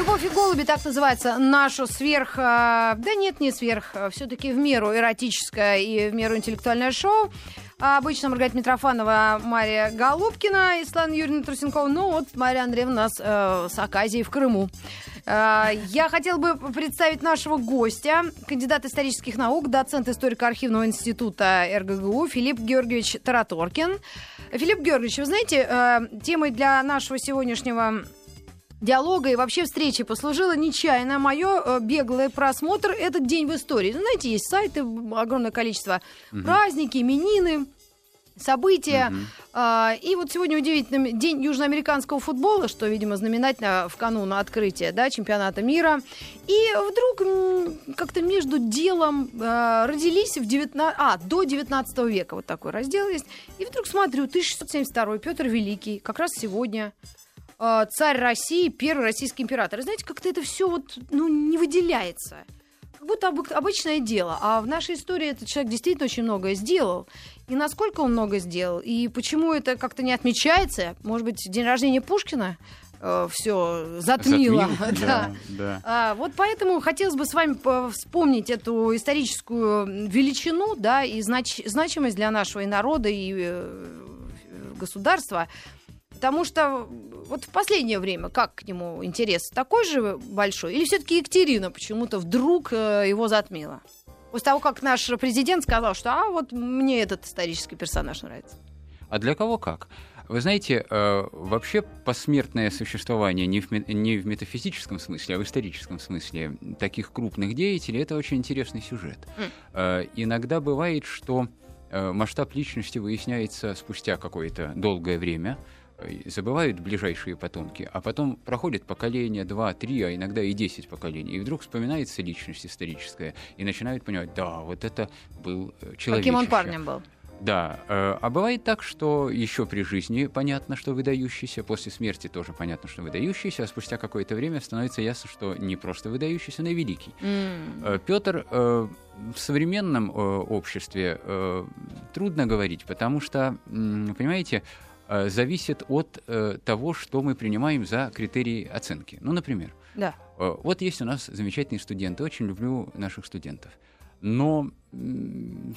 «Любовь и голуби» так называется нашу сверх... э, Да нет, не сверх. Все-таки в меру эротическое и в меру интеллектуальное шоу. А Обычно Маргарита Митрофанова, Мария Голубкина и Светлана Юрьевна Трусенкова. Ну вот Мария Андреевна у нас э, с Аказией в Крыму. Э, я хотела бы представить нашего гостя, кандидат исторических наук, доцент историко-архивного института РГГУ Филипп Георгиевич Тараторкин. Филипп Георгиевич, вы знаете, э, темой для нашего сегодняшнего диалога и вообще встречи послужило нечаянно мое э, беглый просмотр «Этот день в истории». Ну, знаете, есть сайты, огромное количество, праздники, именины, события. А, и вот сегодня удивительный день южноамериканского футбола, что, видимо, знаменательно в канун открытия да, чемпионата мира. И вдруг как-то между делом э, родились в 19... а, до 19 века вот такой раздел есть. И вдруг смотрю, 1672 Петр Великий, как раз сегодня э, царь России, первый российский император. И знаете, как-то это все вот, ну, не выделяется. Как будто обы- обычное дело. А в нашей истории этот человек действительно очень многое сделал. И насколько он много сделал, и почему это как-то не отмечается. Может быть, день рождения Пушкина все затмило. Затмил? Да. Да. А, вот поэтому хотелось бы с вами по- вспомнить эту историческую величину, да, и знач- значимость для нашего и народа, и э, государства. Потому что вот в последнее время как к нему интерес такой же большой? Или все-таки Екатерина почему-то вдруг э, его затмила? После того, как наш президент сказал, что а вот мне этот исторический персонаж нравится. А для кого как? Вы знаете, э, вообще посмертное существование не в, ме- не в метафизическом смысле, а в историческом смысле таких крупных деятелей это очень интересный сюжет. Э, иногда бывает, что масштаб личности выясняется спустя какое-то долгое время. Э, Забывают ближайшие потомки, а потом проходит поколение, два, три, а иногда и десять поколений, и вдруг вспоминается личность историческая, и начинают понимать, да, вот это был э, человек. Каким он парнем был? Да, э, а бывает так, что еще при жизни понятно, что выдающийся, после смерти тоже понятно, что выдающийся, а спустя какое-то время становится ясно, что не просто выдающийся, но и великий. М. Петр в современном э, обществе э, трудно говорить, потому что, понимаете, э, зависит от э, того, что мы принимаем за критерии оценки. Ну, например, Да. Э, Вот есть у нас замечательные студенты, очень люблю наших студентов. Но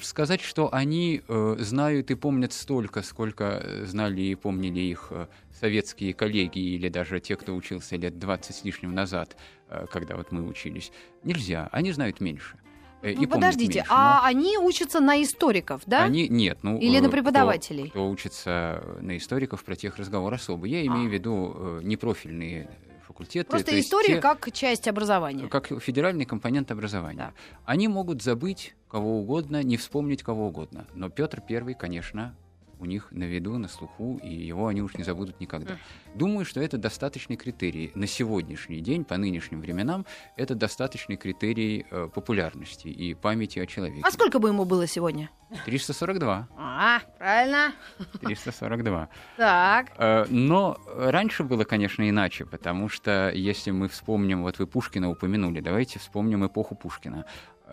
сказать, что они э, знают и помнят столько, сколько э, знали и помнили их э, советские коллеги или даже те, кто учился лет 20 с лишним назад, э, когда вот мы учились, нельзя. Они знают меньше. Э, и Ну, помнят подождите, меньше, а но они учатся на историков, да? Они нет, ну Или э, на кто- преподавателей? Кто, учится на историков, про тех разговор особо. Я имею А. в виду э, непрофильные факультеты. Просто история те- как часть образования. как федеральный компонент образования. Они могут забыть кого угодно, не вспомнить кого угодно. Но Петр Первый, конечно, у них на виду, на слуху, и его они уж не забудут никогда. Думаю, что это достаточный критерий на сегодняшний день, по нынешним временам, это достаточный критерий э, популярности и памяти о человеке. А сколько бы ему было сегодня? 342. А, правильно. 342. Так. Э, Но раньше было, конечно, иначе, потому что если мы вспомним, вот вы Пушкина упомянули, давайте вспомним эпоху Пушкина,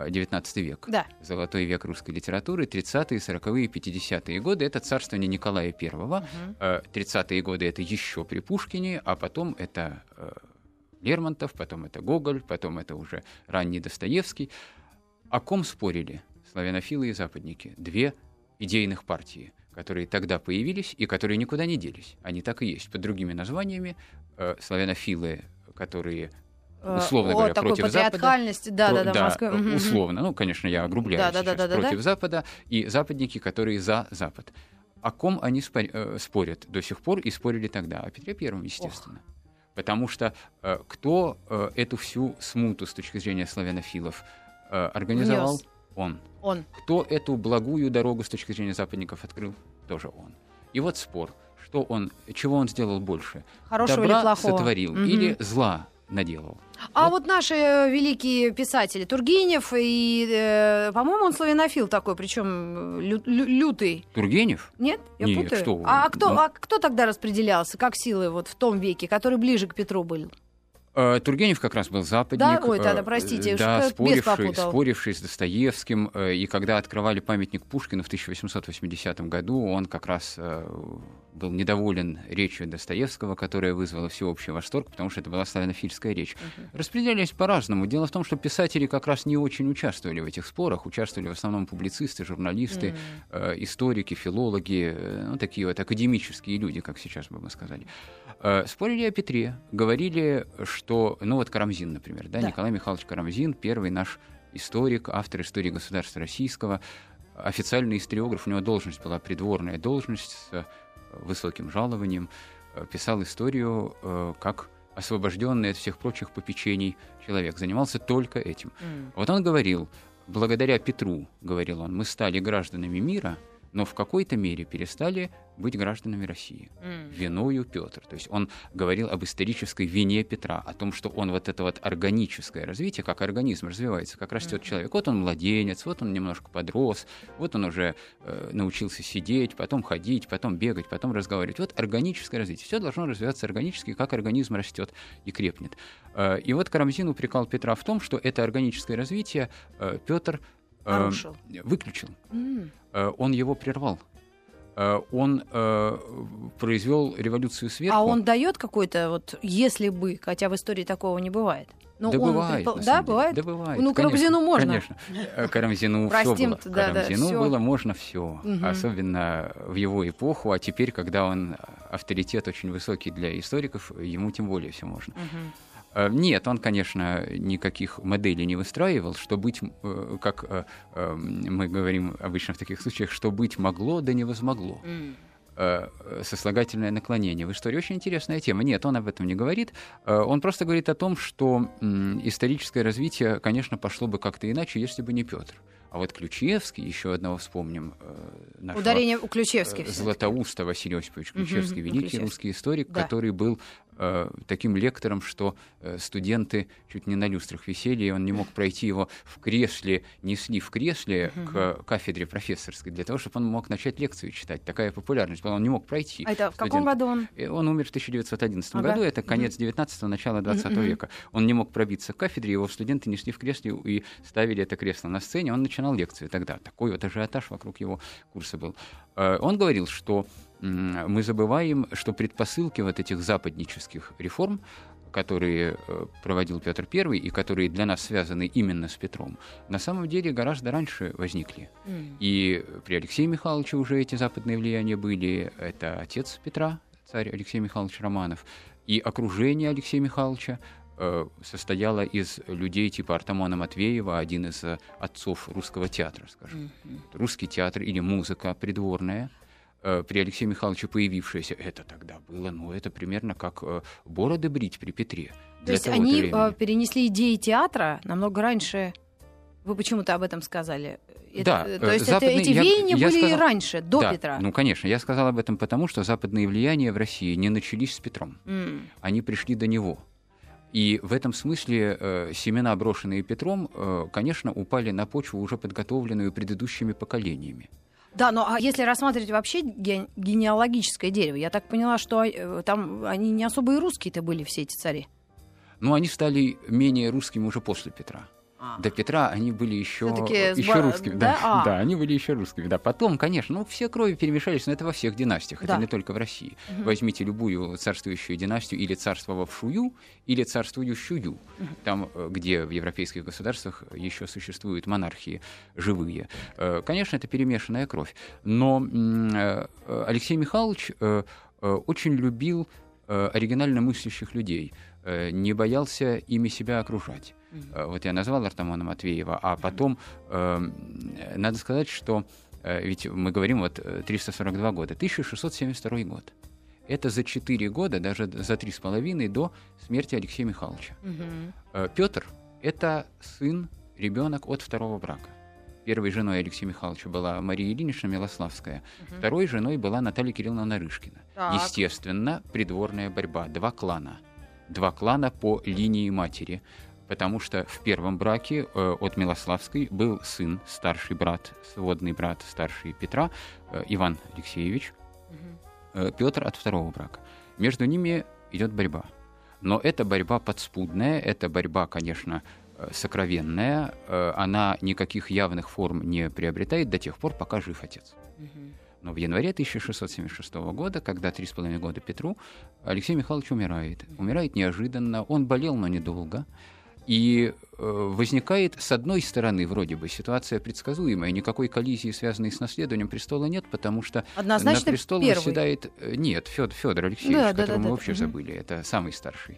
э, 19 век. Да. Золотой век русской литературы, 30-е, 40-е, 50-е годы. Это царствование Николая I. Э, 30-е годы это еще при Пушкине, а потом это э, Лермонтов, потом это Гоголь, потом это уже ранний Достоевский. О ком спорили славянофилы и западники? Две идейных партии, которые тогда появились и которые никуда не делись. Они так и есть. Под другими названиями э, славянофилы, которые Э, условно о, говоря, такой против Запада. патриархальности, да, да, да, да, Москве. Мгм, мгм. условно. Ну, конечно, я огрубляю Да, да, сейчас. да, да, да, против да. Запада и западники, которые за Запад. О ком они э, спорят до сих пор и спорили тогда? О Петре Первом, естественно. Потому что э, кто э, эту всю смуту с точки зрения славянофилов э, организовал? Внес. Он. Он. Кто эту благую дорогу с точки зрения западников открыл? Тоже он. И вот спор, что он, чего он сделал больше? Хорошего Добра или плохого? сотворил Мгм. или зла наделал? А Вот. вот наши э, великие писатели, Тургенев и, э, по-моему, он славянофил такой, причем лютый. Тургенев? Нет? Я Нет, путаю? что вы. А, кто, Ну. а кто тогда распределялся, как силы вот в том веке, который ближе к Петру был? Э, Тургенев как раз был западник. Да, ой, да, да, простите, э, да, споривший, споривший с Достоевским. Э, и когда открывали памятник Пушкину в 1880 году, он как раз был недоволен речью Достоевского, которая вызвала всеобщий восторг, потому что это была славянофильская речь. Uh-huh. Распределялись по-разному. Дело в том, что писатели как раз не очень участвовали в этих спорах. Участвовали в основном публицисты, журналисты, uh-huh. э, историки, филологи, э, ну, такие вот академические люди, как сейчас бы мы сказали. Э, спорили о Петре. Говорили, что... Ну, вот Карамзин, например, да, да. Николай Михайлович Карамзин, первый наш историк, автор истории государства российского, официальный историограф, у него должность была придворная должность с высоким жалованием, э, писал историю э, как освобожденный от всех прочих попечений человек, занимался только этим. Mm. Вот он говорил, благодаря Петру, говорил он, мы стали гражданами мира, но в какой-то мере перестали быть гражданами России. Mm. Виною Петр. То есть он говорил об исторической вине Петра, о том, что он вот это вот органическое развитие, как организм развивается, как растет mm. человек. Вот он младенец, вот он немножко подрос, вот он уже э, научился сидеть, потом ходить, потом бегать, потом разговаривать. Вот органическое развитие. Все должно развиваться органически, как организм растет и крепнет. Э, и вот Карамзин упрекал Петра в том, что это органическое развитие э, Петр э, выключил. Mm. Э, он его прервал. Э, он э, произвел революцию сверху. А он дает какой-то вот, если бы, хотя в истории такого не бывает. Но да он бывает. Предпол... Да, бывает? Да, бывает. Ну, Карамзину можно. Конечно. Э, Карамзину все было. Да, Карамзину да, было можно все. Угу. Особенно в его эпоху. А теперь, когда он авторитет очень высокий для историков, ему тем более все можно. Угу. Э, нет, он, конечно, никаких моделей не выстраивал, что быть, э, как э, мы говорим обычно в таких случаях, что быть могло, да не возмогло. Mm сослагательное наклонение. В истории очень интересная тема. Нет, он об этом не говорит. Он просто говорит о том, что историческое развитие, конечно, пошло бы как-то иначе, если бы не Петр. А вот Ключевский, еще одного вспомним. Нашего, Ударение у Ключевских. Златоуста Василий Осипович Ключевский, угу, великий Ключевский. русский историк, да. который был Э, таким лектором, что э, студенты чуть не на люстрах висели, и он не мог пройти его в кресле, несли в кресле к кафедре профессорской, для того, чтобы он мог начать лекцию читать. Такая популярность он не мог пройти. А это в каком году он? Э, он умер в 1911 ага. году, это конец 19-го, начало 20 века. Он не мог пробиться к кафедре, его студенты несли в кресле и ставили это кресло на сцене, он начинал лекцию тогда. Такой вот ажиотаж вокруг его курса был. Он говорил, что мы забываем, что предпосылки вот этих западнических реформ, которые э, проводил Петр I и которые для нас связаны именно с Петром, на самом деле гораздо раньше возникли. Mm. И при Алексее Михайловиче уже эти западные влияния были. Это отец Петра, царь Алексей Михайлович Романов, и окружение Алексея Михайловича э, состояло из людей типа Артамона Матвеева, один из э, отцов русского театра, скажем. Mm-hmm. Русский театр или музыка придворная – при Алексее Михайловиче появившееся, это тогда было, ну, это примерно как э, бороды брить при Петре. То есть они э, времени. перенесли идеи театра намного раньше. Вы почему-то об этом сказали. Это, да, то есть западные, это, эти веяния я, были сказал, и раньше, до да, Петра. Ну, конечно, я сказал об этом потому, что западные влияния в России не начались с Петром. Mm. Они пришли до него. И в этом смысле э, семена, брошенные Петром, э, конечно, упали на почву, уже подготовленную предыдущими поколениями. Да, но а если рассматривать вообще ге- генеалогическое дерево, я так поняла, что э, там они не особо и русские-то были, все эти цари. Ну, они стали менее русскими уже после Петра. А. До Петра они были еще, еще сбор... русскими. Да, да? А. да, они были еще русскими. Да, потом, конечно, ну, все крови перемешались, но это во всех династиях, да. это не только в России. Угу. Возьмите любую царствующую династию или царствовавшую, или царствующую, угу. там, э, где в европейских государствах еще существуют монархии живые. Э, конечно, это перемешанная кровь. Но э, Алексей Михайлович очень любил оригинально мыслящих людей, не боялся ими себя окружать. Mm-hmm. Вот я назвал Артамона Матвеева, а потом э, надо сказать, что э, ведь мы говорим вот 342 э, года, 1672 год. Это за 4 года, даже за 3,5 до смерти Алексея Михайловича. Э, Петр – это сын, ребенок от второго брака. Первой женой Алексея Михайловича была Мария Ильинична Милославская. Угу. Второй женой была Наталья Кирилловна Нарышкина. Так. Естественно, придворная борьба. Два клана. Два клана по линии матери потому что в первом браке э, от Милославской был сын, старший брат, сводный брат старший Петра, э, Иван Алексеевич, угу. э, Петр от второго брака. Между ними идет борьба. Но это борьба подспудная, это борьба, конечно, э, сокровенная, э, она никаких явных форм не приобретает до тех пор, пока жив отец. Но в январе 1676 года, когда три с половиной года Петру, Алексей Михайлович умирает. Умирает неожиданно, он болел, но недолго. И э, возникает, с одной стороны, вроде бы ситуация предсказуемая, никакой коллизии, связанной с наследованием престола нет, потому что Однозначно на престол первый. восседает... э, Нет, Федор, Федор Алексеевич, Да, да, которого да, мы да. вообще Мгм. забыли, это самый старший.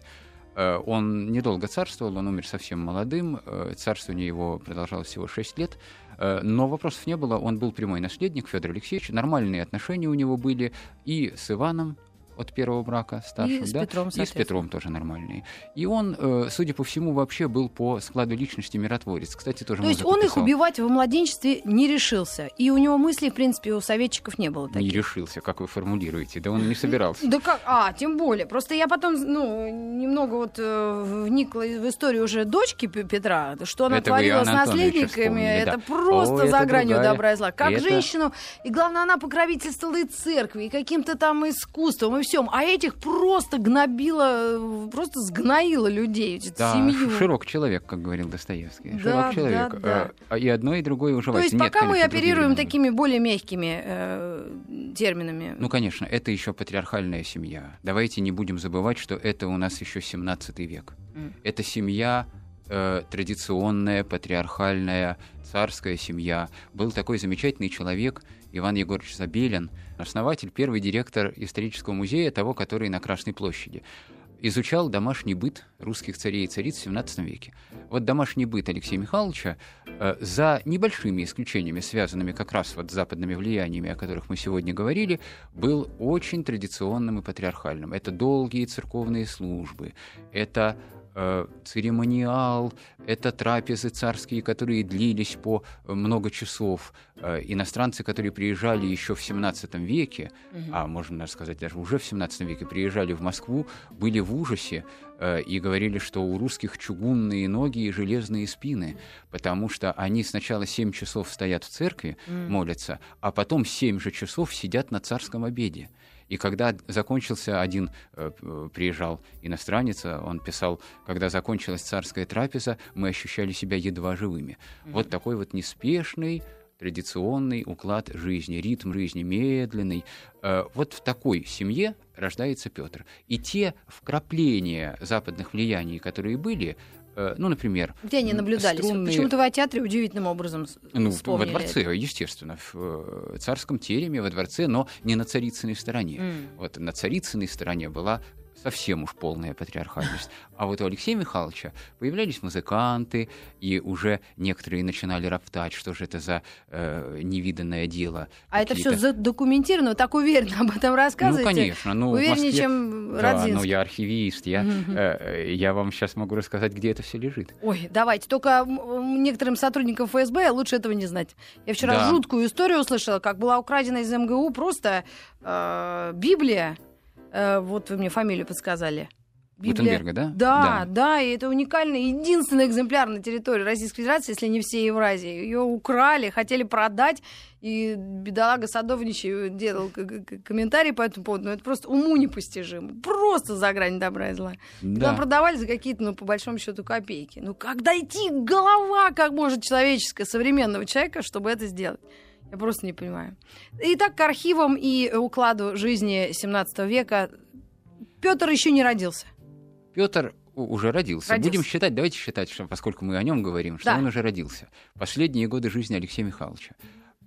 Э, Он недолго царствовал, он умер совсем молодым, царствование его продолжалось всего 6 лет, но вопросов не было, он был прямой наследник, Федор Алексеевич, нормальные отношения у него были и с Иваном, от первого брака старшим, с да, Петром, и с. Петром тоже нормальные. И он, э, судя по всему, вообще был по складу личности миротворец. Кстати, тоже То есть он их писал. убивать в младенчестве не решился. И у него мыслей, в принципе, у советчиков не было Не таких. решился, как вы формулируете. Да он не собирался. Да как? А, тем более. Просто я потом, ну, немного вот э, вникла в историю уже дочки Пе- Петра, что она Это творила с наследниками. Это да. просто О, за это гранью другая. добра и зла. Как Это- женщину, и главное, она покровительствовала и церкви, и каким-то там искусством, и всем. А этих просто гнобила, э, просто сгноила людей, Да, семью. широк человек, как говорил Достоевский. Да, широк человек. да, да. Э, И одно, и другое То уживается. есть Нет, пока мы конечно, другие оперируем такими более мягкими э, терминами. Ну, конечно, это еще патриархальная семья. Давайте не будем забывать, что это у нас еще 17 век. М. Это семья э, традиционная, патриархальная, царская семья. Был такой замечательный человек Иван Егорович Забелин, основатель, первый директор исторического музея, того, который на Красной площади. Изучал домашний быт русских царей и цариц в 17 веке. Вот домашний быт Алексея Михайловича э, за небольшими исключениями, связанными как раз вот с западными влияниями, о которых мы сегодня говорили, был очень традиционным и патриархальным. Это долгие церковные службы, это церемониал, это трапезы царские, которые длились по э, много часов. Э, иностранцы, которые приезжали еще в 17 веке, а можно даже сказать, даже уже в 17 веке приезжали в Москву, были в ужасе э, и говорили, что у русских чугунные ноги и железные спины, потому что они сначала 7 часов стоят в церкви, молятся, а потом 7 же часов сидят на царском обеде. И когда закончился один, э, приезжал иностранец, а он писал, когда закончилась царская трапеза, мы ощущали себя едва живыми. Вот такой вот неспешный, традиционный уклад жизни, ритм жизни медленный. Э, Вот в такой семье рождается Петр. И те вкрапления западных влияний, которые были, э, ну, например, Где они наблюдались? Струнные- Почему-то вы о театре удивительным образом ну, в- во вспомнили дворце, это. естественно, в э, царском тереме, во дворце, но не на царицыной стороне. М. Вот на царицыной стороне была совсем уж полная патриархальность. А вот у Алексея Михайловича появлялись музыканты, и уже некоторые начинали роптать, что же это за э, невиданное дело. А это все задокументировано, вы так уверенно об этом Ну, рассказываете. конечно. Ну, Увереннее, Москве- чем Да, ну Родзинский. я архивист, я, э, я вам сейчас могу рассказать, где это все лежит. Ой, давайте. Только некоторым сотрудникам ФСБ лучше этого не знать. Я вчера Да. жуткую историю услышала, как была украдена из МГУ просто э, Библия. Э, вот вы мне фамилию подсказали. Гутенберга, да? Да, да, и это уникальный, единственный экземпляр на территории Российской Федерации, если не всей Евразии. Ее украли, хотели продать, и бедолага Садовничий делал комментарий по этому поводу, но это просто уму непостижимо. Просто за грань добра и зла. Да. Когда продавали за какие-то, ну, по большому счету, копейки. Ну, как дойти голова, как может человеческая, современного человека, чтобы это сделать? Я просто не понимаю. Итак, к архивам и укладу жизни 17 века Петр еще не родился. Петр уже родился. Родился. Будем считать, давайте считать, что, поскольку мы о нем говорим, что Да. он уже родился. Последние годы жизни Алексея Михайловича.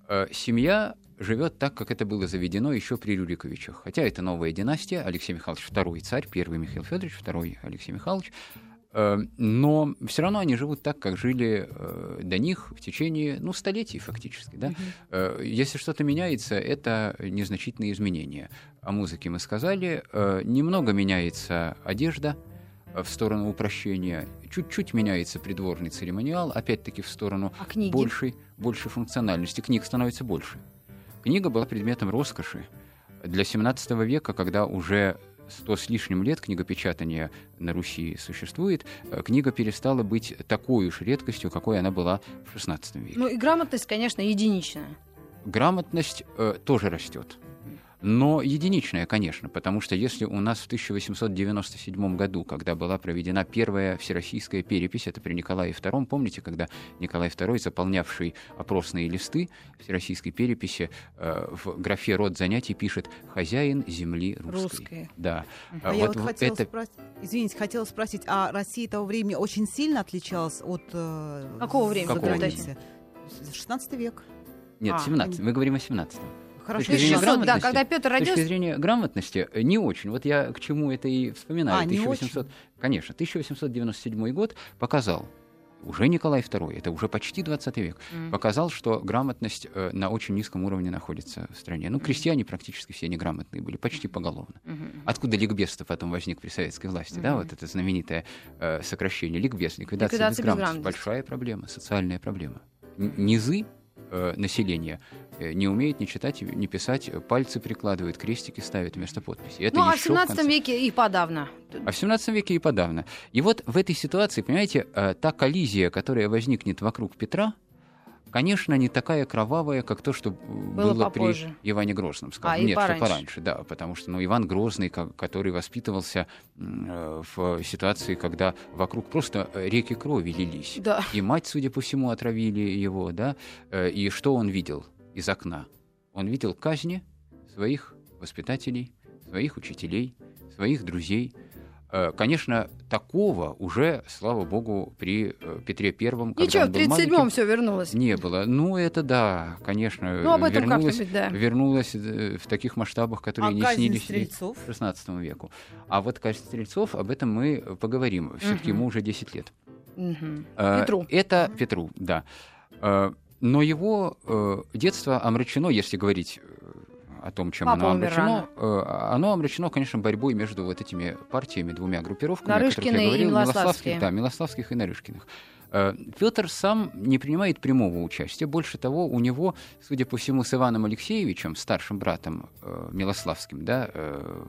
Э, Семья живет так, как это было заведено еще при Рюриковичах. Хотя это новая династия, Алексей Михайлович второй царь, первый Михаил Федорович, второй Алексей Михайлович. Э, Но все равно они живут так, как жили э, до них в течение, ну, столетий фактически. Да? Э, Если что-то меняется, это незначительные изменения. О музыке мы сказали. Э, Немного меняется одежда в сторону упрощения. Чуть-чуть меняется придворный церемониал, опять-таки в сторону А книги? большей, большей функциональности. Книг становится больше. Книга была предметом роскоши для 17 века, когда уже сто с лишним лет книгопечатания на Руси существует, э, книга перестала быть такой уж редкостью, какой она была в 16 веке. Ну и грамотность, конечно, единичная. Грамотность э, тоже растет. Но единичная, конечно, потому что если у нас в 1897 году, когда была проведена первая всероссийская перепись, это при Николае II, помните, когда Николай II, заполнявший опросные листы всероссийской переписи, э, в графе «Род занятий» пишет «хозяин земли русской». Русской. Да. А я вот хотела спросить, извините, хотела спросить, а Россия того времени очень сильно отличалась от э, Какого времени? Какого заграницы? 16 век. Нет, А, 17 мы говорим о 17 Хорошо. 1600, да, когда Петр С точки родился, зрения грамотности, э, не очень. Вот я к чему это и вспоминаю. А, не 1800, конечно, 1897 год показал, уже Николай II, это уже почти 20 век, Мгм. показал, что грамотность э, на очень низком уровне находится в стране. Ну, крестьяне практически все неграмотные были, почти поголовно. Мгм. Откуда ликбез-то потом возник при советской власти, да, Мгм. вот это знаменитое э, сокращение ликбез, ликвидация, Ликвидация безграмотности. безграмотности. Большая проблема, социальная проблема. Н- Низы э, населения э, не умеет ни читать, ни писать, э, пальцы прикладывают, крестики ставят вместо подписи. Это Ну, а в еще 17 конце- веке и подавно. а в 17 веке и подавно. И вот в этой ситуации, понимаете, э, та коллизия, которая возникнет вокруг Петра, конечно, не такая кровавая, как то, что было, попозже. при Иване Грозном. скажем. А, Нет, пораньше. что пораньше, да, потому что ну, Иван Грозный, ко- который воспитывался э, в ситуации, когда вокруг просто э, реки крови лились. Да. И мать, судя по всему, отравили его, да. Э, И что он видел из окна? Он видел казни своих воспитателей, своих учителей, своих друзей. Э, Конечно, такого уже, слава богу, при э, Петре Первом, когда Ничего, он в был 37-м маленьким, все вернулось. не было. Ну, это да, конечно, Ну, об этом вернулось, как-нибудь, да. вернулось э, в таких масштабах, которые А не снились стрельцов? 16 веку. А вот казнь стрельцов, об этом мы поговорим. Все-таки Мгм. ему уже 10 лет. Э, Петру. Это Петру, да. Э, Но его э, детство омрачено, если говорить о том, чем Папа оно умер омрачено. э, Оно омрачено, конечно, борьбой между вот этими партиями, двумя группировками, о которых Нарышкины я и говорил, Милославские. да, Милославских и Нарышкиных. Петр сам не принимает прямого участия. Больше того, у него, судя по всему, с Иваном Алексеевичем, старшим братом э, Милославским, да, э,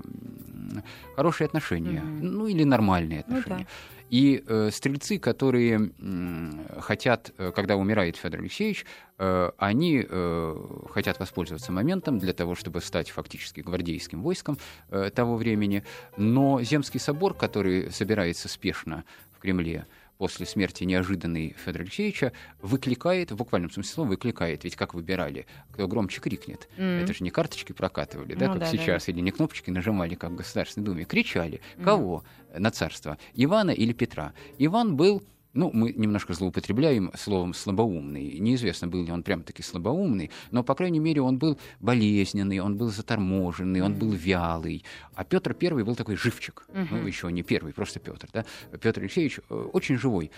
хорошие отношения. Мгм. Ну или нормальные Ну отношения. И э, стрельцы, которые м, хотят, э, когда умирает Федор Алексеевич, э, они э, хотят воспользоваться моментом для того, чтобы стать фактически гвардейским войском э, того времени. Но Земский собор, который собирается спешно в Кремле, после смерти неожиданной Федора Алексеевича, выкликает, в буквальном смысле слова, выкликает. Ведь как выбирали, кто громче крикнет. М. Это же не карточки прокатывали, да, Ну как да, да, сейчас, или не кнопочки нажимали, как в Государственной Думе. Кричали. Мгм. Кого на царство? Ивана или Петра? Иван был ну, мы немножко злоупотребляем словом слабоумный. Неизвестно, был ли он прям-таки слабоумный, но, по крайней мере, он был болезненный, он был заторможенный, он был вялый. А Петр Первый был такой живчик. Ну, еще не первый, просто Петр. Да? Петр Алексеевич э, очень живой,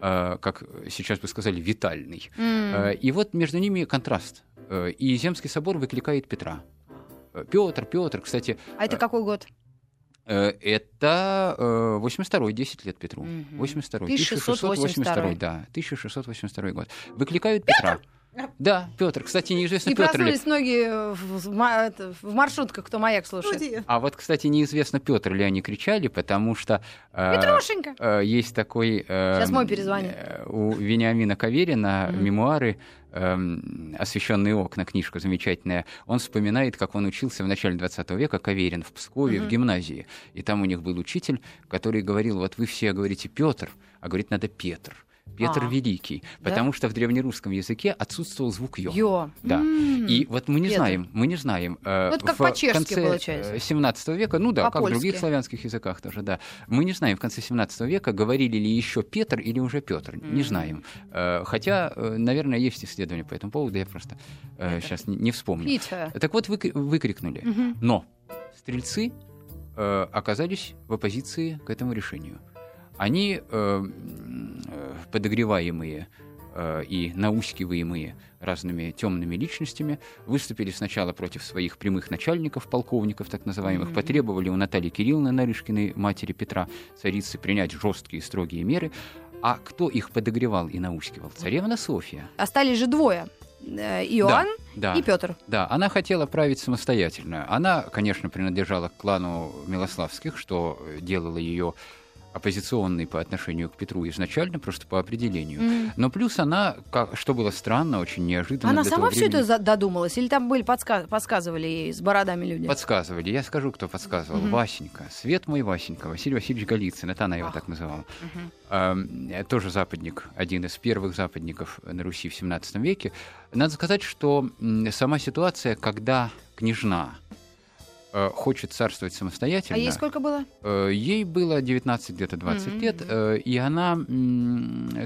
э, как сейчас бы сказали, витальный. Э, И вот между ними контраст. И Земский собор выкликает Петра. Петр, Петр, кстати, А это какой год? Э, это э, 82-й, 10 лет Петру. Мгм. 82-й, 1682, 1682, да, 1682 год. Выкликают Петра. Да, Петр. Кстати, неизвестно, И Петр ли. многие в, в в маршрутках, кто маяк слушает. Студии. А вот, кстати, неизвестно, Петр ли они кричали, потому что э, Петрушенька! э, есть такой... э, Сейчас мой перезвонит. э, У Вениамина Каверина Мгм. мемуары эм, «Освещенные окна», книжка замечательная. Он вспоминает, как он учился в начале 20 века, Каверин, в Пскове, в Мгм. гимназии. И там у них был учитель, который говорил, вот вы все говорите Петр, а говорить надо Петр. Петр А. Великий, Да? потому что в древнерусском языке отсутствовал звук «ё». Йо. Да. М. И вот мы не Петр. знаем, мы не знаем. э, Ну, это как по-чешски конце, получается. э, 17 века, ну да, как в По-польски. других славянских языках тоже, да. Мы не знаем в конце 17 века, говорили ли еще Петр или уже Петр, не Мгм. знаем. Э, Хотя, э, наверное, есть исследования по этому поводу, я просто Петр. сейчас не, не вспомню. Пита. Так вот, выкри- выкрикнули. Мгм. Но стрельцы э, оказались в оппозиции к этому решению. Они, э, э, подогреваемые э, и наускиваемые разными темными личностями, выступили сначала против своих прямых начальников, полковников так называемых, Мгм. потребовали у Натальи Кирилловны Нарышкиной, матери Петра, царицы, принять жесткие строгие меры. А кто их подогревал и наускивал? Царевна Софья. Остались же двое. Иоанн Да. и Петр. Да, она хотела править самостоятельно. Она, конечно, принадлежала к клану Милославских, что делало ее оппозиционной по отношению к Петру изначально, просто по определению. Mm. Но плюс она, как, что было странно, очень неожиданно. Она сама все это додумалась? Или там были подсказ подсказывали ей с бородами люди? Подсказывали. Я скажу, кто подсказывал. Mm-hmm. Васенька. Свет мой Васенька. Василий Васильевич Голицын. Это она его Ах. так называла. Mm-hmm. Э, тоже западник. Один из первых западников на Руси в 17 веке. Надо сказать, что сама ситуация, когда княжна хочет царствовать самостоятельно. А ей сколько было? Э, ей было 19, где-то 20 mm-hmm. лет. Э, и она,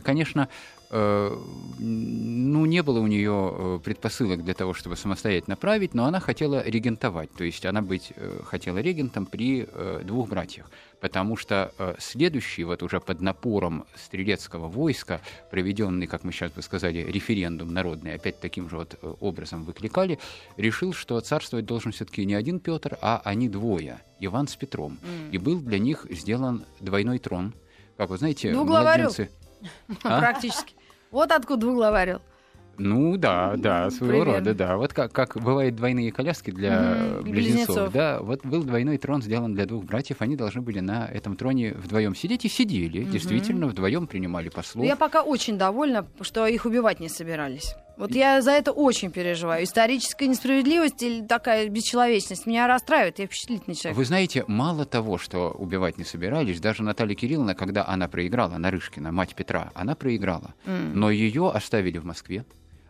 конечно, ну, не было у нее предпосылок для того, чтобы самостоятельно править, но она хотела регентовать, то есть она быть хотела регентом при двух братьях потому что э, следующий, вот уже под напором стрелецкого войска, проведенный, как мы сейчас бы сказали, референдум народный, опять таким же вот э, образом выкликали, решил, что царствовать должен все-таки не один Петр, а они двое, Иван с Петром. Mm. И был для них сделан двойной трон. Как вы знаете, младенцы... А? Практически. Вот откуда двуглаварил. Ну да, да, своего Примерно. рода, да. Вот как, как бывают двойные коляски для mm-hmm. близнецов, близнецов, да. Вот был двойной трон сделан для двух братьев, они должны были на этом троне вдвоем сидеть и сидели, mm-hmm. действительно вдвоем принимали послов. Я пока очень довольна, что их убивать не собирались. Вот я за это очень переживаю. Историческая несправедливость или такая бесчеловечность меня расстраивает. Я впечатлительный человек. Вы знаете, мало того, что убивать не собирались, даже Наталья Кирилловна, когда она проиграла, Нарышкина, мать Петра, она проиграла. Mm. Но ее оставили в Москве.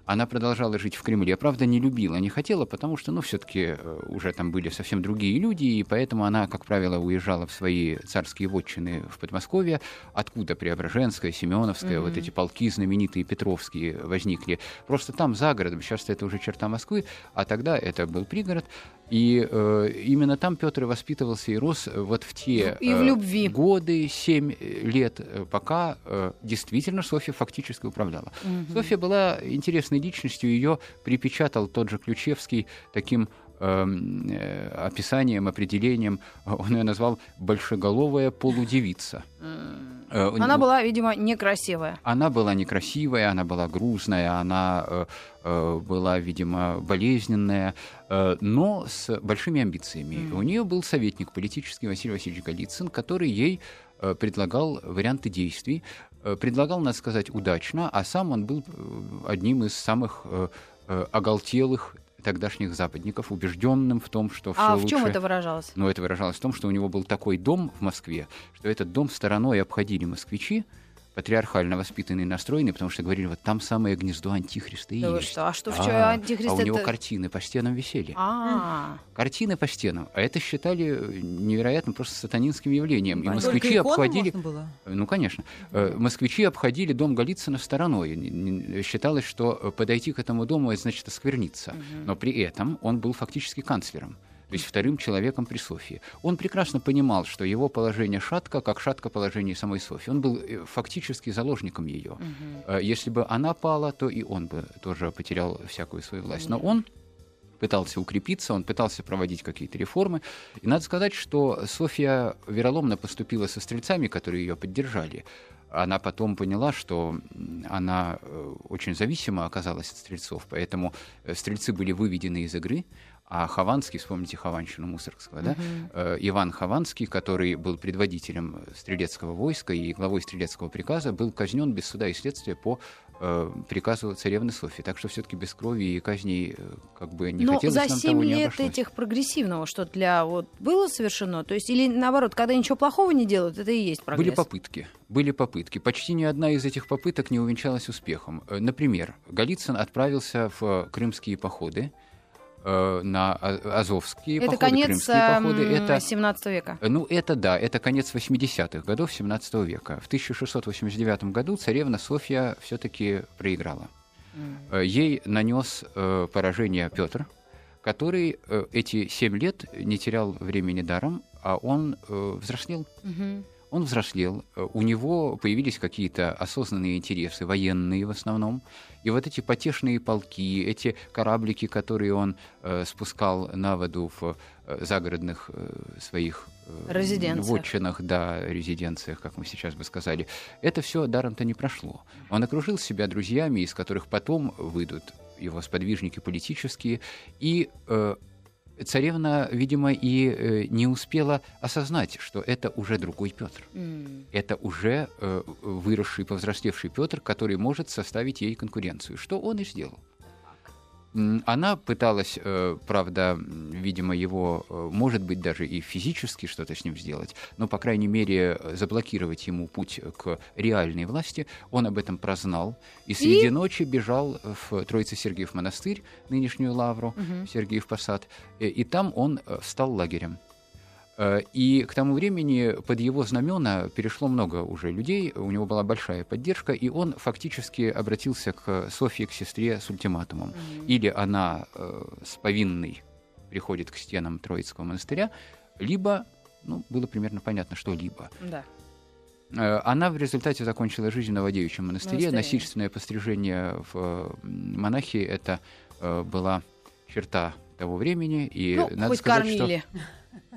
Она продолжала жить в Кремле. Правда, не любила, не хотела, потому что, ну, все-таки э, уже там были совсем другие люди, и поэтому она, как правило, уезжала в свои царские вотчины в Подмосковье, откуда Преображенская, Семеновская, mm-hmm. вот эти полки знаменитые Петровские возникли. Просто там, за городом, сейчас это уже черта Москвы, а тогда это был пригород. И э, именно там Петр воспитывался и рос вот в те и в любви. Э, годы, семь лет, э, пока э, действительно Софья фактически управляла. Угу. Софья была интересной личностью, ее припечатал тот же Ключевский таким эм, э, описанием, определением, он ее назвал «большеголовая полудевица». Она была, видимо, некрасивая. Она была некрасивая, она была грузная, она Э, была, видимо, болезненная, э, но с большими амбициями. Mm. У нее был советник политический Василий Васильевич Голицын, который ей э, предлагал варианты действий, предлагал, надо сказать, удачно, а сам он был одним из самых оголтелых тогдашних западников, убежденным в том, что все а лучше... в чем это выражалось? Ну, это выражалось в том, что у него был такой дом в Москве, что этот дом стороной обходили москвичи, патриархально воспитанный, настроенный, потому что говорили, вот там самое гнездо антихриста и да есть. Что? А что в чем а, антихрист? А у него картины по стенам висели. А-а-а. Картины по стенам. А это считали невероятно просто сатанинским явлением. И москвичи обходили... Было? Ну, конечно. Э, москвичи обходили дом Голицына стороной. Считалось, что подойти к этому дому, это значит оскверниться. Но при этом он был фактически канцлером то есть вторым человеком при Софии. Он прекрасно понимал, что его положение шатко, как шатко положение самой Софии. Он был э, фактически заложником ее. Угу. Если бы она пала, то и он бы тоже потерял всякую свою власть. Но он пытался укрепиться, он пытался проводить какие-то реформы. И надо сказать, что Софья вероломно поступила со стрельцами, которые ее поддержали. Она потом поняла, что она э, очень зависима оказалась от стрельцов, поэтому стрельцы были выведены из игры, а Хованский, вспомните Хованщину Мусоргского, uh-huh. да? Э, Иван Хованский, который был предводителем стрелецкого войска и главой стрелецкого приказа, был казнен без суда и следствия по э, приказу царевны Софьи. Так что все-таки без крови и казней э, как бы не Но хотелось за нам 7 того лет этих прогрессивного что для вот было совершено? То есть или наоборот, когда ничего плохого не делают, это и есть прогресс? Были попытки. Были попытки. Почти ни одна из этих попыток не увенчалась успехом. Э, например, Голицын отправился в крымские походы, на Азовские это походы, конец, крымские походы. Это 17 века. Ну, это да, это конец 80-х годов 17 века. В 1689 году царевна Софья все-таки проиграла. Mm. Ей нанес э, поражение Петр, который э, эти семь лет не терял времени даром, а он э, взрослел. Mm-hmm. Он взрослел, э, у него появились какие-то осознанные интересы, военные в основном. И вот эти потешные полки, эти кораблики, которые он э, спускал на воду в э, загородных э, своих э, резиденциях. вотчинах, да, резиденциях, как мы сейчас бы сказали, это все даром-то не прошло. Он окружил себя друзьями, из которых потом выйдут его сподвижники политические, и э, царевна, видимо, и э, не успела осознать, что это уже другой Петр. Mm. Это уже э, выросший, повзрослевший Петр, который может составить ей конкуренцию, что он и сделал. Она пыталась, э, правда, видимо, его, э, может быть, даже и физически что-то с ним сделать, но, по крайней мере, заблокировать ему путь к реальной власти. Он об этом прознал и среди и... ночи бежал в Троице-Сергиев монастырь, нынешнюю Лавру, угу. Сергиев Посад, э, и там он стал лагерем. Э, и к тому времени под его знамена перешло много уже людей, у него была большая поддержка, и он фактически обратился к Софье, к сестре с ультиматумом. Mm-hmm. Или она э, с повинной приходит к стенам Троицкого монастыря, либо, ну, было примерно понятно, что либо. Да. Э, она в результате закончила жизнь в Новодевичьем монастыре. монастыре. Насильственное пострижение в э, монахи это была черта того времени. И ну, надо хоть сказать, кормили. что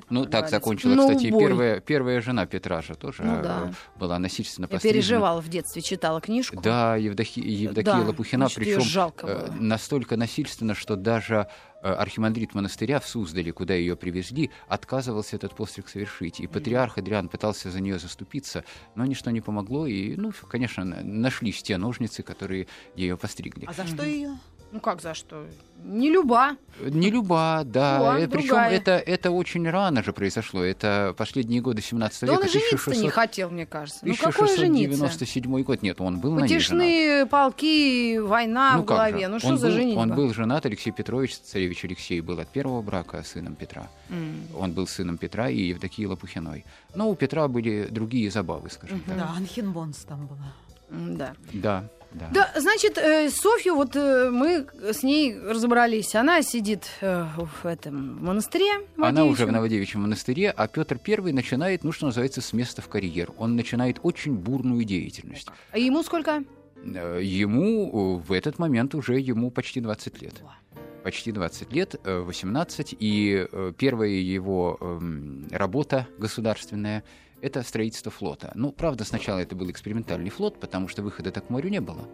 ну, так закончила, ну, кстати, первая, первая жена Петра же тоже ну, да. была насильственно пострижена. Я переживала в детстве, читала книжку. Да, Евдохи, Евдокия да, Лопухина, причем э, настолько насильственно, что даже э, архимандрит монастыря в Суздале, куда ее привезли, отказывался этот постриг совершить. И патриарх Адриан пытался за нее заступиться, но ничто не помогло. И, ну, конечно, нашлись те ножницы, которые ее постригли. А за что ее? Ну как за что? Не люба. Не люба, да. Э, Причем это, это очень рано же произошло. Это последние годы 17 да века. он и жениться не хотел, мне кажется. Ну какой жениться? 1697 год. Нет, он был Потешные на полки, война ну, в голове. Же? Ну что он за был, женитьба? Он был женат, Алексей Петрович, царевич Алексей, был от первого брака сыном Петра. Mm. Он был сыном Петра и Евдокии Лопухиной. Но у Петра были другие забавы, скажем mm-hmm. так. Да, Анхенбонс там была. Да. Да. Да. да, значит, э, Софью, вот э, мы с ней разобрались. Она сидит э, в этом монастыре. Она уже в Новодевичьем монастыре, а Петр I начинает, ну, что называется, с места в карьер. Он начинает очень бурную деятельность. А ему сколько? Э, ему в этот момент уже ему почти 20 лет. Почти 20 лет, 18, э, и первая его эм, работа государственная – это строительство флота. Ну, правда, сначала это был экспериментальный флот, потому что выхода так к морю не было.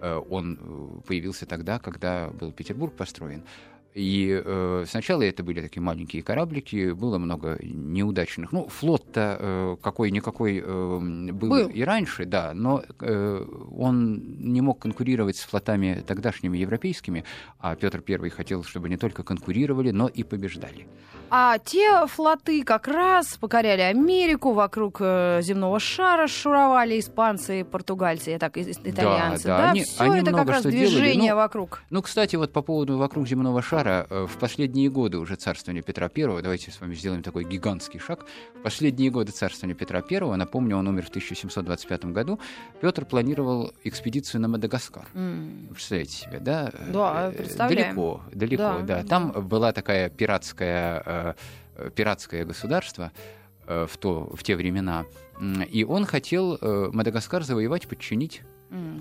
Э, он э, появился тогда, когда был Петербург построен. И э, сначала это были такие маленькие кораблики, было много неудачных. Ну, флот-то э, какой-никакой э, был, был и раньше, да, но э, он не мог конкурировать с флотами тогдашними европейскими, а Петр I хотел, чтобы не только конкурировали, но и побеждали. А те флоты как раз покоряли Америку, вокруг э, земного шара шуровали испанцы, португальцы, и так, итальянцы. Да, да, да? Они, Все они это как раз движение ну, вокруг. Ну, кстати, вот по поводу вокруг земного шара, э, в последние годы уже царствования Петра I, давайте с вами сделаем такой гигантский шаг, в последние годы царствования Петра I, напомню, он умер в 1725 году, Петр планировал экспедицию на Мадагаскар. Mm. Представляете себе, да? Да, э, представляем. Далеко, далеко, да. да. Там была такая пиратская Э, пиратское государство в, то, в те времена. И он хотел Мадагаскар завоевать, подчинить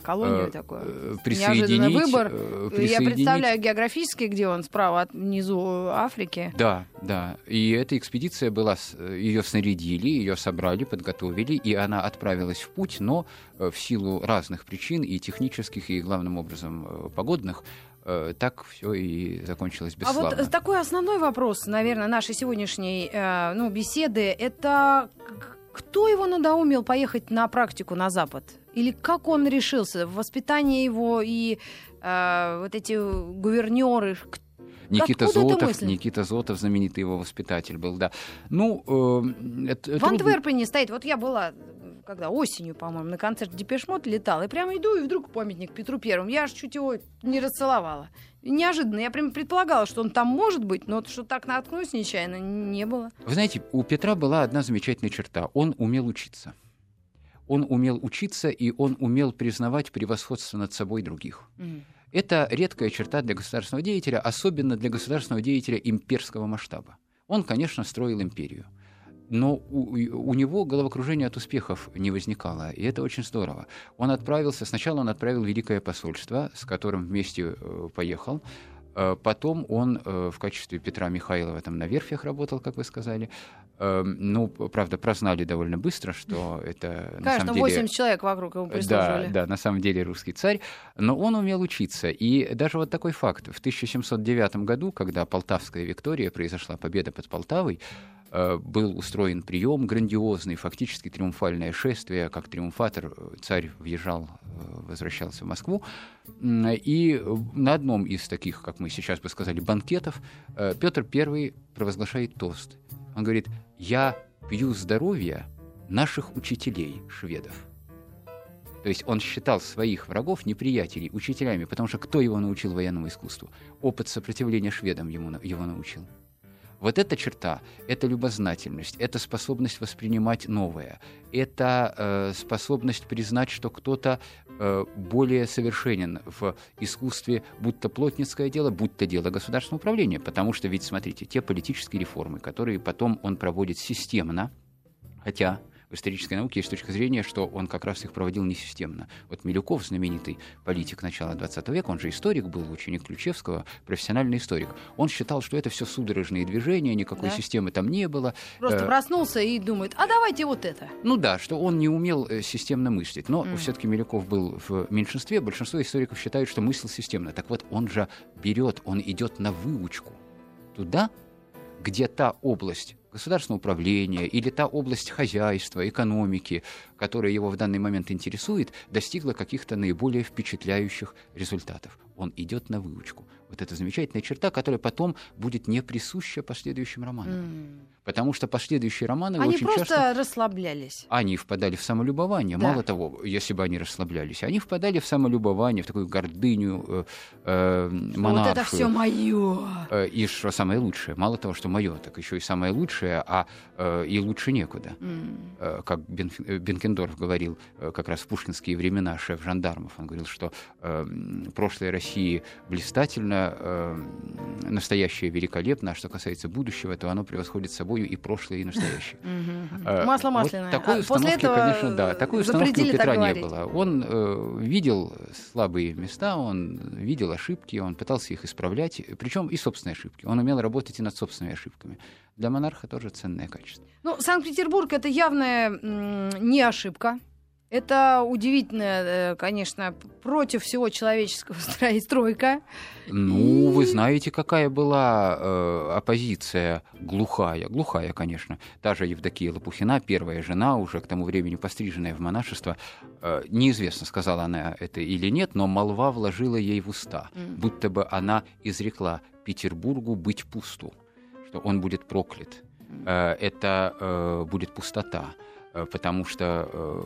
колонию э, такую. Присоединить, выбор. Присоединить... Я представляю географически, где он справа внизу Африки. Да, да. И эта экспедиция была, ее снарядили, ее собрали, подготовили, и она отправилась в путь, но в силу разных причин и технических, и главным образом погодных, Э, так все и закончилось бесславно. А вот такой основной вопрос, наверное, нашей сегодняшней э, ну, беседы, это кто его надоумил поехать на практику на Запад? Или как он решился? Воспитание его и э, вот эти гувернеры, Никита Зотов, Никита Зотов, знаменитый его воспитатель был, да. Ну, э, это, в Антверпене стоит, вот я была когда осенью, по-моему, на концерт Депешмот летал, и прямо иду, и вдруг памятник Петру Первому. Я аж чуть его не расцеловала. Неожиданно. Я прям предполагала, что он там может быть, но что так наткнусь нечаянно, не было. Вы знаете, у Петра была одна замечательная черта. Он умел учиться. Он умел учиться, и он умел признавать превосходство над собой других. Mm. Это редкая черта для государственного деятеля, особенно для государственного деятеля имперского масштаба. Он, конечно, строил империю но у, у него головокружение от успехов не возникало, и это очень здорово. Он отправился, сначала он отправил Великое посольство, с которым вместе э, поехал, э, Потом он э, в качестве Петра Михайлова там на верфях работал, как вы сказали. Эм, ну, правда, прознали довольно быстро, что это Конечно, на самом деле... 80 человек вокруг его прислуживали. Да, да, на самом деле русский царь. Но он умел учиться. И даже вот такой факт. В 1709 году, когда Полтавская Виктория произошла, победа под Полтавой, э, был устроен прием грандиозный, фактически триумфальное шествие, как триумфатор э, царь въезжал, э, возвращался в Москву. И на одном из таких, как мы сейчас бы сказали, банкетов Петр I провозглашает тост. Он говорит, я пью здоровье наших учителей, шведов. То есть он считал своих врагов, неприятелей, учителями, потому что кто его научил военному искусству? Опыт сопротивления шведам ему, его научил. Вот эта черта, это любознательность, это способность воспринимать новое, это э, способность признать, что кто-то э, более совершенен в искусстве, будь то плотницкое дело, будь то дело государственного управления. Потому что ведь, смотрите, те политические реформы, которые потом он проводит системно, хотя в исторической науке есть точка зрения, что он как раз их проводил несистемно. Вот Милюков, знаменитый политик начала XX века, он же историк был, ученик Ключевского, профессиональный историк. Он считал, что это все судорожные движения, никакой да? системы там не было. Просто э, проснулся и думает, а давайте вот это. Ну да, что он не умел э, системно мыслить. Но mm. все-таки Милюков был в меньшинстве. Большинство историков считают, что мыслил системно. Так вот, он же берет, он идет на выучку туда, где та область государственного управления или та область хозяйства, экономики, которая его в данный момент интересует, достигла каких-то наиболее впечатляющих результатов. Он идет на выучку. Вот эта замечательная черта, которая потом будет не присуща последующим романам. Mm. Потому что последующие романы они очень просто часто... расслаблялись. Они впадали в самолюбование. Да. Мало того, если бы они расслаблялись, они впадали в самолюбование, в такую гордыню э, э, монаршую. Вот это все мое. Э, и что самое лучшее. Мало того, что мое, так еще и самое лучшее, а э, и лучше некуда. Mm. Э, как э, Бенкендорф говорил э, как раз в пушкинские времена, шеф жандармов, он говорил, что прошлое России блистательно, настоящее великолепно, а что касается будущего, то оно превосходит собой собою и прошлое, и настоящее. Масло масляное. такой а установки, конечно, да, такой установки у Петра не было. Он видел слабые места, он видел ошибки, он пытался их исправлять, причем и собственные ошибки. Он умел работать и над собственными ошибками. Для монарха тоже ценное качество. Ну, Санкт-Петербург это явная не ошибка. Это удивительная, э, конечно, против всего человеческого стройка. Ну, и... вы знаете, какая была э, оппозиция глухая. Глухая, конечно. Та же Евдокия Лопухина, первая жена, уже к тому времени постриженная в монашество. Э, неизвестно, сказала она это или нет, но молва вложила ей в уста, mm. будто бы она изрекла Петербургу быть пусту, что он будет проклят. Э, это э, будет пустота. Э, потому что... Э,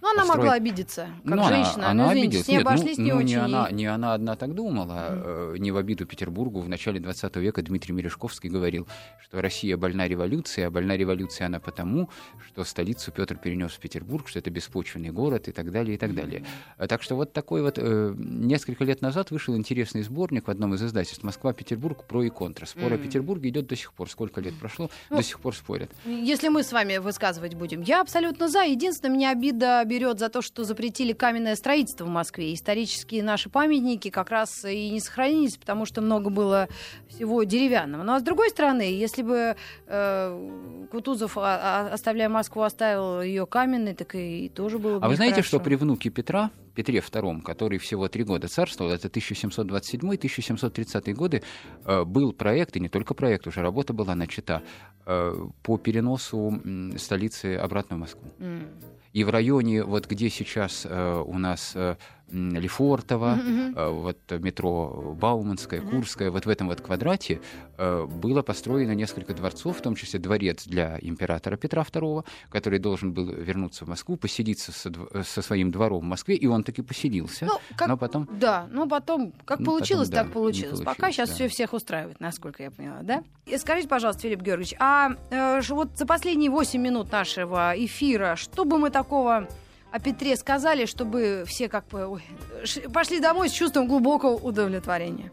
ну, она построить... могла обидеться, как ну, женщина. Она, ну, она обиделась. С ней Нет, обошлись ну, не ну, очень. Не она, не она одна так думала. Mm. Не в обиду Петербургу. В начале 20 века Дмитрий Мережковский говорил, что Россия больна революцией, а больна революция она потому, что столицу Петр перенес в Петербург, что это беспочвенный город и так далее, и так далее. Mm. Так что вот такой вот... Несколько лет назад вышел интересный сборник в одном из издательств «Москва-Петербург. Про и контра». Спор mm. о Петербурге идет до сих пор. Сколько лет прошло, ну, до сих пор спорят. Если мы с вами высказывать будем, я абсолютно за. Единственное, меня обида берет за то, что запретили каменное строительство в Москве. Исторические наши памятники как раз и не сохранились, потому что много было всего деревянного. Ну а с другой стороны, если бы э, Кутузов, а, а, оставляя Москву, оставил ее каменной, так и тоже было бы А вы знаете, хорошо. что при внуке Петра, Петре II, который всего три года царствовал, это 1727-1730 годы, э, был проект, и не только проект, уже работа была начата, э, по переносу столицы обратно в Москву. Mm. И в районе, вот где сейчас э, у нас Лефортово, mm-hmm. вот метро Бауманская, Курская, вот в этом вот квадрате э, было построено несколько дворцов, в том числе дворец для императора Петра II, который должен был вернуться в Москву, поселиться со, со своим двором в Москве, и он таки поселился. Ну, как, но потом... Да, но потом, как ну, получилось, потом, так да, получилось. получилось. Пока сейчас да. все всех устраивает, насколько я поняла, да? И скажите, пожалуйста, Филипп Георгиевич, а э, вот за последние 8 минут нашего эфира, что бы мы такого о Петре сказали, чтобы все как бы ой, пошли домой с чувством глубокого удовлетворения?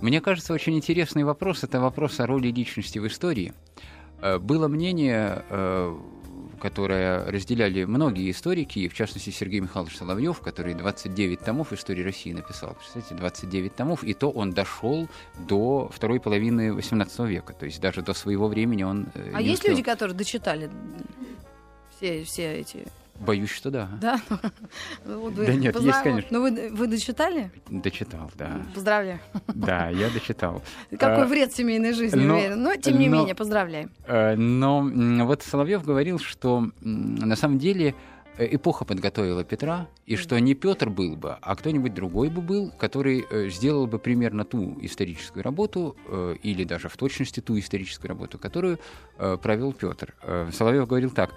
Мне кажется, очень интересный вопрос. Это вопрос о роли личности в истории. Э, было мнение, э, которое разделяли многие историки, в частности Сергей Михайлович Соловьев, который 29 томов истории России написал. Представляете, 29 томов, и то он дошел до второй половины XVIII века, то есть даже до своего времени он А есть успел. люди, которые дочитали все, все эти Боюсь, что да. Да? Ну, да нет, есть, конечно. Но вы, вы дочитали? Дочитал, да. Поздравляю. Да, я дочитал. Какой а, вред семейной жизни, но, уверен. Но, тем не но, менее, поздравляем. Э, но вот Соловьев говорил, что на самом деле э, эпоха подготовила Петра, и что не Петр был бы, а кто-нибудь другой бы был, который э, сделал бы примерно ту историческую работу, или даже в точности ту историческую работу, которую провел Петр. Соловьев говорил так: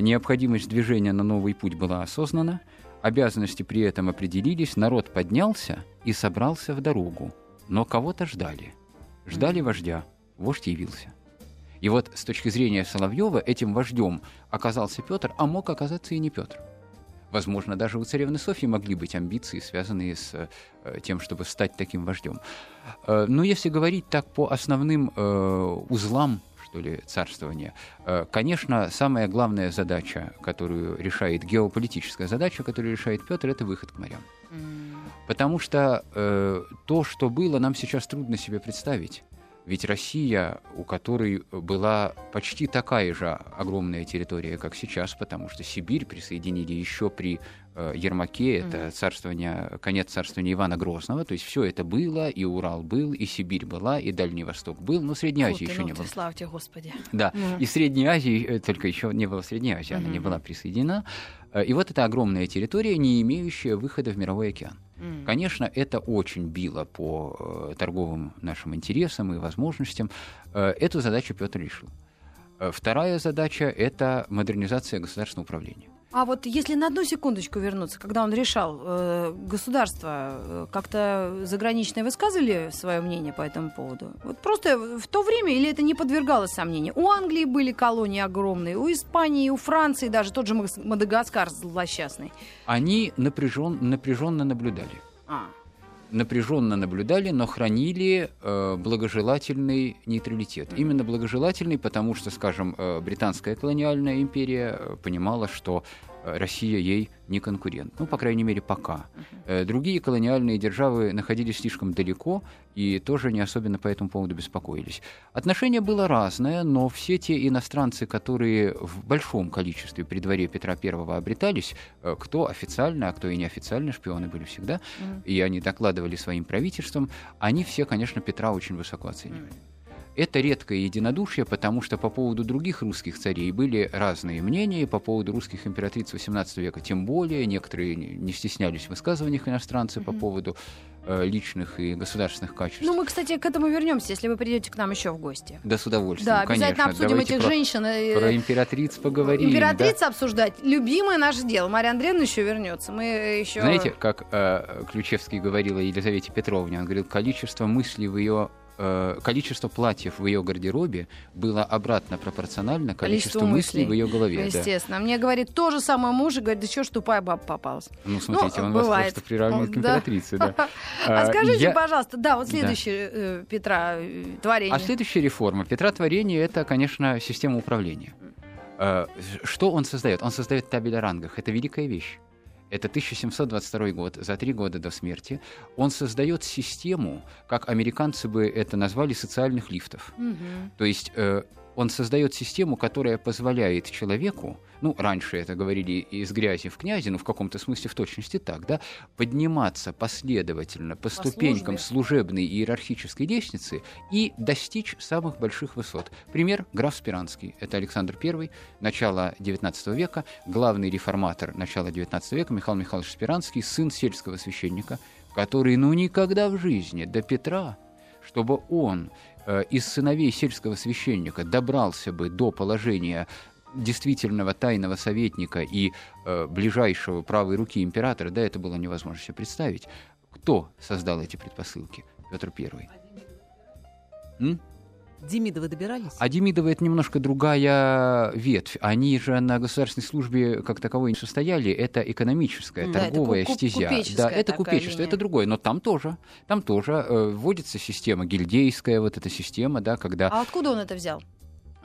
необходимость движения на новый путь была осознана, обязанности при этом определились, народ поднялся и собрался в дорогу. Но кого-то ждали. Ждали вождя. Вождь явился. И вот с точки зрения Соловьева этим вождем оказался Петр, а мог оказаться и не Петр. Возможно, даже у царевны Софьи могли быть амбиции, связанные с э, тем, чтобы стать таким вождем. Э, но если говорить так по основным э, узлам что ли, царствования. Э, конечно, самая главная задача, которую решает геополитическая задача, которую решает Петр, это выход к морям. Потому что э, то, что было, нам сейчас трудно себе представить. Ведь Россия, у которой была почти такая же огромная территория, как сейчас, потому что Сибирь присоединили еще при э, Ермаке, mm-hmm. это царствование, конец царствования Ивана Грозного, то есть все это было, и Урал был, и Сибирь была, и Дальний Восток был, но Средняя Азия еще ну, не было. Слава тебе, Господи. Да, mm-hmm. и Средняя Азия, э, только еще не было Средней Азии, mm-hmm. она не была присоединена. Э, и вот эта огромная территория, не имеющая выхода в мировой океан. Mm. Конечно, это очень било по э, торговым нашим интересам и возможностям. Э, эту задачу Петр решил. Вторая задача – это модернизация государственного управления. А вот если на одну секундочку вернуться, когда он решал, э, государство э, как-то заграничное высказывали свое мнение по этому поводу? Вот просто в то время или это не подвергалось сомнению? У Англии были колонии огромные, у Испании, у Франции даже тот же Мадагаскар злосчастный. Они напряжен, напряженно наблюдали. А напряженно наблюдали, но хранили э, благожелательный нейтралитет. Именно благожелательный, потому что, скажем, э, британская колониальная империя э, понимала, что Россия ей не конкурент. Ну, по крайней мере, пока. Uh-huh. Другие колониальные державы находились слишком далеко и тоже не особенно по этому поводу беспокоились. Отношение было разное, но все те иностранцы, которые в большом количестве при дворе Петра I обретались, э, кто официально, а кто и неофициально, шпионы были всегда, uh-huh. и они докладывали своим правительствам, они все, конечно, Петра очень высоко оценивали. Uh-huh. Это редкое единодушие, потому что по поводу других русских царей были разные мнения, по поводу русских императриц XVIII века тем более. Некоторые не стеснялись в высказываниях иностранцев mm-hmm. по поводу э, личных и государственных качеств. Ну, мы, кстати, к этому вернемся, если вы придете к нам еще в гости. Да, с удовольствием. Да, обязательно конечно. обсудим Давайте этих про, женщин. Э, про императриц поговорим. Императриц да? обсуждать любимое наше дело. Мария Андреевна еще вернется. Мы еще. Знаете, как э, Ключевский говорил о Елизавете Петровне, он говорил, количество мыслей в ее Э, количество платьев в ее гардеробе было обратно пропорционально количеству, количеству мыслей в ее голове. Естественно. Да. Мне говорит то же самое муж и говорит, да что ж тупая баба попалась. Ну, смотрите, ну, он бывает. вас просто приравнивает к императрице. Да. Да. А скажите, пожалуйста, да, вот следующее да. Э, Петра э, творение. А следующая реформа Петра творение это, конечно, система управления. Что он создает? Он создает табель о рангах. Это великая вещь это 1722 год, за три года до смерти, он создает систему, как американцы бы это назвали, социальных лифтов. Угу. То есть э, он создает систему, которая позволяет человеку, ну, раньше это говорили из грязи в князи, но в каком-то смысле в точности так, да, подниматься последовательно по, по ступенькам служебной иерархической лестницы и достичь самых больших высот. Пример граф Спиранский. Это Александр I, начало XIX века, главный реформатор начала XIX века Михаил Михайлович Спиранский, сын сельского священника, который, ну, никогда в жизни до Петра, чтобы он из сыновей сельского священника добрался бы до положения действительного тайного советника и э, ближайшего правой руки императора, да, это было невозможно себе представить. Кто создал эти предпосылки? Петр Первый. Демидовы добирались? А Демидовы это немножко другая ветвь. Они же на государственной службе как таковой не состояли. Это экономическая, да, торговая это стезя. Да, это купечество, линия. это другое. Но там тоже, там тоже э, вводится система гильдейская, вот эта система, да, когда... А откуда он это взял?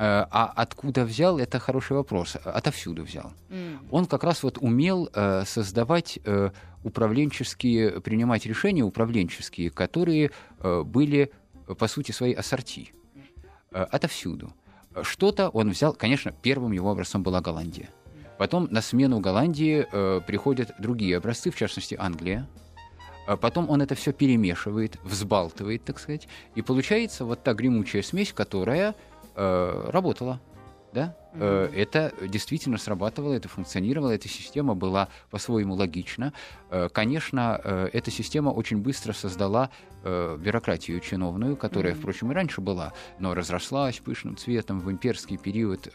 А откуда взял, это хороший вопрос. Отовсюду взял. Mm. Он как раз вот умел э, создавать э, управленческие, принимать решения управленческие, которые э, были, по сути, своей ассорти. Отовсюду. Что-то он взял, конечно, первым его образцом была Голландия. Потом на смену Голландии э, приходят другие образцы, в частности Англия. Потом он это все перемешивает, взбалтывает, так сказать, и получается вот та гремучая смесь, которая э, работала. Да? Mm-hmm. Это действительно срабатывало, это функционировало, эта система была по-своему логична. Э, конечно, э, эта система очень быстро создала бюрократию чиновную, которая, mm-hmm. впрочем, и раньше была, но разрослась пышным цветом в имперский период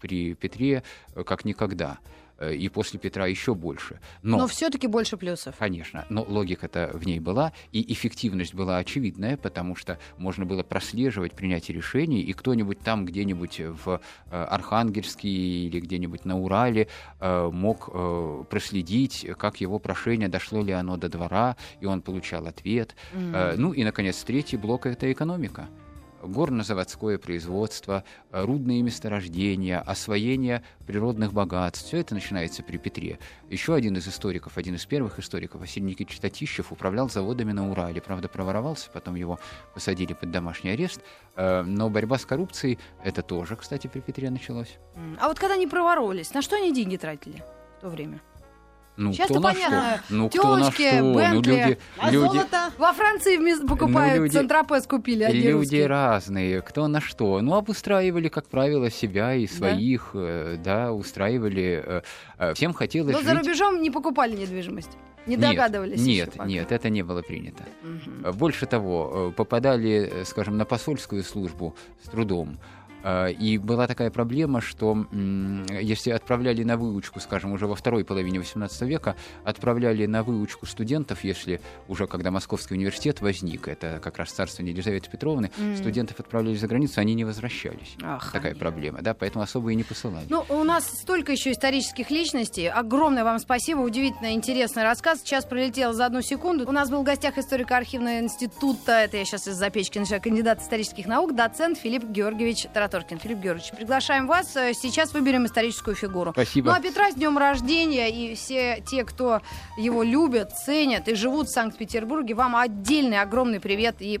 при Петре как никогда. Э, и после Петра еще больше. Но, но все-таки больше плюсов. Конечно, но логика-то в ней была, и эффективность была очевидная, потому что можно было прослеживать принятие решений, и кто-нибудь там где-нибудь в э, Архангельске или где-нибудь на Урале э, мог проследить, как его прошение, дошло ли оно до двора, и он получал ответ. Mm-hmm. Ну и, наконец, третий блок — это экономика горно-заводское производство, э, рудные месторождения, освоение природных богатств. Все это начинается при Петре. Еще один из историков, один из первых историков, Василий Никитич Татищев, управлял заводами на Урале. Правда, проворовался, потом его посадили под домашний арест. Э, но борьба с коррупцией, это тоже, кстати, при Петре началось. А вот когда они проворовались, на что они деньги тратили в то время? Ну, Сейчас кто на понятно. Ну, кто на что? Ну, люди, а люди... золото? Во Франции покупают, ну, люди... Центропес купили. Люди русские. разные. Кто на что? Ну, обустраивали, как правило, себя и своих, да, э, да устраивали. Э, э, всем хотелось Но жить... за рубежом не покупали недвижимость? Не догадывались? Нет, нет, нет, это не было принято. Угу. Больше того, попадали, скажем, на посольскую службу с трудом. А, и была такая проблема, что если отправляли на выучку, скажем, уже во второй половине XVIII века, отправляли на выучку студентов, если уже когда Московский университет возник, это как раз царство Елизаветы Петровны, mm. студентов отправляли за границу, они не возвращались. Ах, такая они. проблема, да, поэтому особо и не посылали. Ну, у нас столько еще исторических личностей. Огромное вам спасибо, удивительно интересный рассказ. Сейчас пролетел за одну секунду. У нас был в гостях историко-архивного института, это я сейчас из-за печки кандидат исторических наук, доцент Филипп Георгиевич Таратович. Тараторкин. Филипп Георгиевич, приглашаем вас. Э, сейчас выберем историческую фигуру. Спасибо. Ну а Петра с днем рождения и все те, кто его любят, ценят и живут в Санкт-Петербурге, вам отдельный огромный привет и